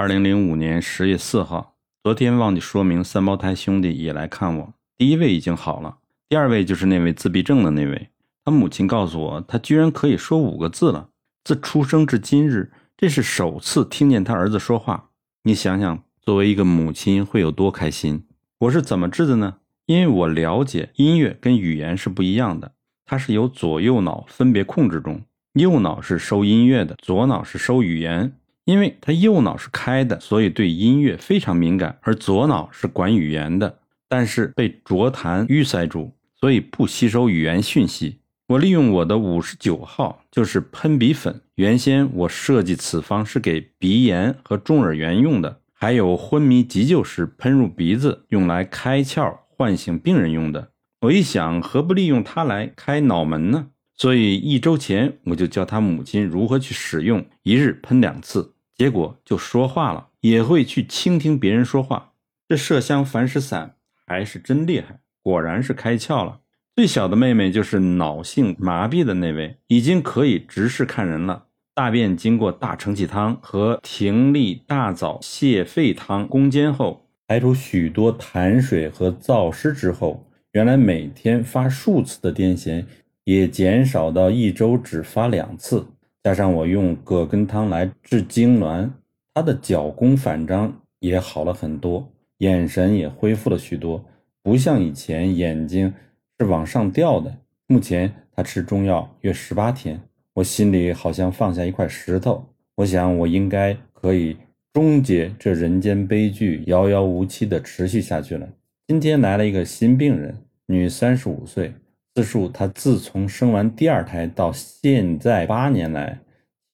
二零零五年十月四号，昨天忘记说明，三胞胎兄弟也来看我。第一位已经好了，第二位就是那位自闭症的那位。他母亲告诉我，他居然可以说五个字了。自出生至今日，这是首次听见他儿子说话。你想想，作为一个母亲会有多开心？我是怎么治的呢？因为我了解音乐跟语言是不一样的，它是由左右脑分别控制中，右脑是收音乐的，左脑是收语言。因为他右脑是开的，所以对音乐非常敏感，而左脑是管语言的，但是被浊痰淤塞住，所以不吸收语言讯息。我利用我的五十九号，就是喷鼻粉。原先我设计此方是给鼻炎和中耳炎用的，还有昏迷急救时喷入鼻子，用来开窍唤醒病人用的。我一想，何不利用它来开脑门呢？所以一周前我就教他母亲如何去使用，一日喷两次。结果就说话了，也会去倾听别人说话。这麝香凡石散还是真厉害，果然是开窍了。最小的妹妹就是脑性麻痹的那位，已经可以直视看人了。大便经过大承气汤和停利大枣泻肺汤攻坚后，排出许多痰水和燥湿之后，原来每天发数次的癫痫，也减少到一周只发两次。加上我用葛根汤来治痉挛，他的脚弓反张也好了很多，眼神也恢复了许多，不像以前眼睛是往上掉的。目前他吃中药约十八天，我心里好像放下一块石头。我想我应该可以终结这人间悲剧，遥遥无期的持续下去了。今天来了一个新病人，女，三十五岁。自述，她自从生完第二胎到现在八年来，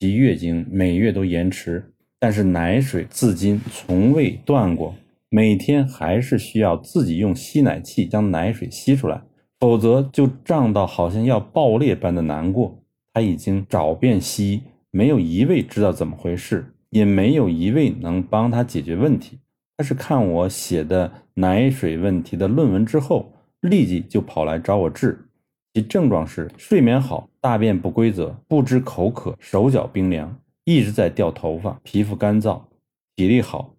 其月经每月都延迟，但是奶水至今从未断过，每天还是需要自己用吸奶器将奶水吸出来，否则就胀到好像要爆裂般的难过。她已经找遍西医，没有一位知道怎么回事，也没有一位能帮她解决问题。她是看我写的奶水问题的论文之后，立即就跑来找我治。其症状是睡眠好，大便不规则，不知口渴，手脚冰凉，一直在掉头发，皮肤干燥，体力好。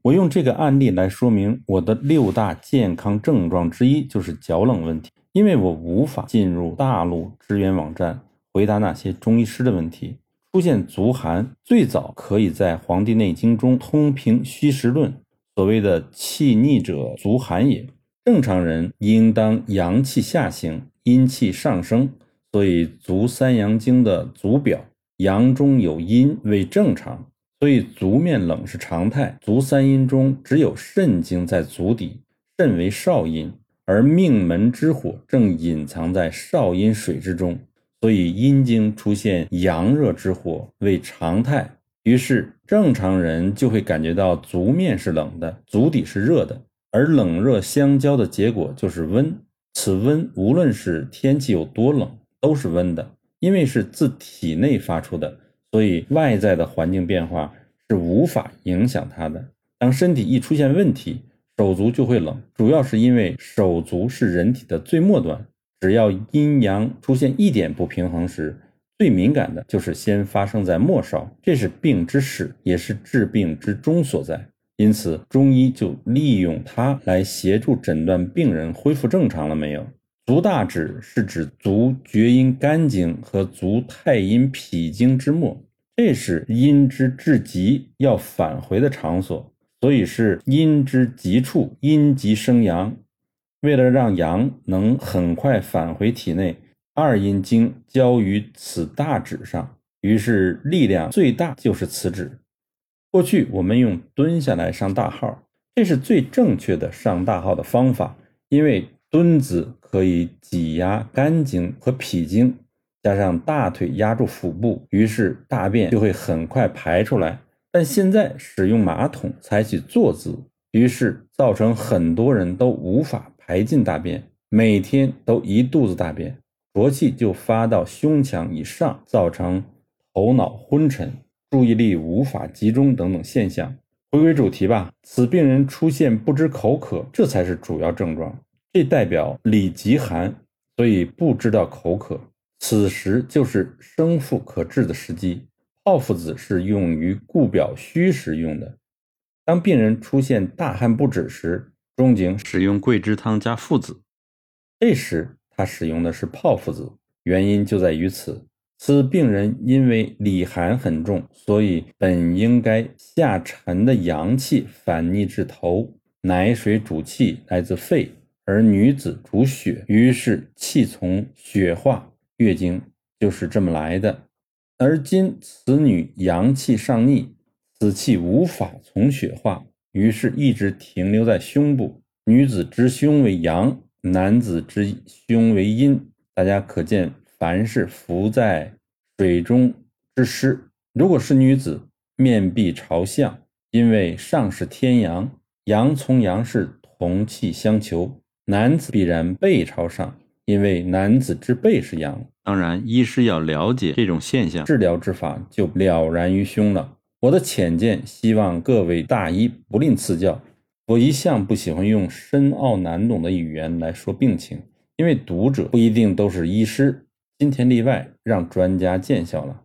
我用这个案例来说明我的六大健康症状之一就是脚冷问题，因为我无法进入大陆支援网站回答那些中医师的问题。出现足寒，最早可以在《黄帝内经》中通评虚实论，所谓的气逆者足寒也。正常人应当阳气下行。阴气上升，所以足三阳经的足表阳中有阴为正常，所以足面冷是常态。足三阴中只有肾经在足底，肾为少阴，而命门之火正隐藏在少阴水之中，所以阴经出现阳热之火为常态。于是正常人就会感觉到足面是冷的，足底是热的，而冷热相交的结果就是温。此温无论是天气有多冷，都是温的，因为是自体内发出的，所以外在的环境变化是无法影响它的。当身体一出现问题，手足就会冷，主要是因为手足是人体的最末端，只要阴阳出现一点不平衡时，最敏感的就是先发生在末梢，这是病之始，也是治病之终所在。因此，中医就利用它来协助诊断病人恢复正常了没有。足大指是指足厥阴肝经和足太阴脾经之末，这是阴之至极要返回的场所，所以是阴之极处，阴极生阳。为了让阳能很快返回体内，二阴经交于此大指上，于是力量最大就是此指。过去我们用蹲下来上大号，这是最正确的上大号的方法，因为蹲姿可以挤压肝经和脾经，加上大腿压住腹部，于是大便就会很快排出来。但现在使用马桶，采取坐姿，于是造成很多人都无法排进大便，每天都一肚子大便，浊气就发到胸腔以上，造成头脑昏沉。注意力无法集中等等现象。回归主题吧，此病人出现不知口渴，这才是主要症状。这代表里极寒，所以不知道口渴。此时就是生腹可治的时机。炮附子是用于固表虚时用的。当病人出现大汗不止时，仲景使用桂枝汤加附子。这时他使用的是炮附子，原因就在于此。此病人因为里寒很重，所以本应该下沉的阳气反逆至头。奶水主气来自肺，而女子主血，于是气从血化，月经就是这么来的。而今此女阳气上逆，此气无法从血化，于是一直停留在胸部。女子之胸为阳，男子之胸为阴。大家可见。凡是浮在水中之尸，如果是女子，面壁朝向，因为上是天阳，阳从阳是同气相求；男子必然背朝上，因为男子之背是阳。当然，医师要了解这种现象，治疗之法就了然于胸了。我的浅见，希望各位大医不吝赐教。我一向不喜欢用深奥难懂的语言来说病情，因为读者不一定都是医师。今天例外，让专家见笑了。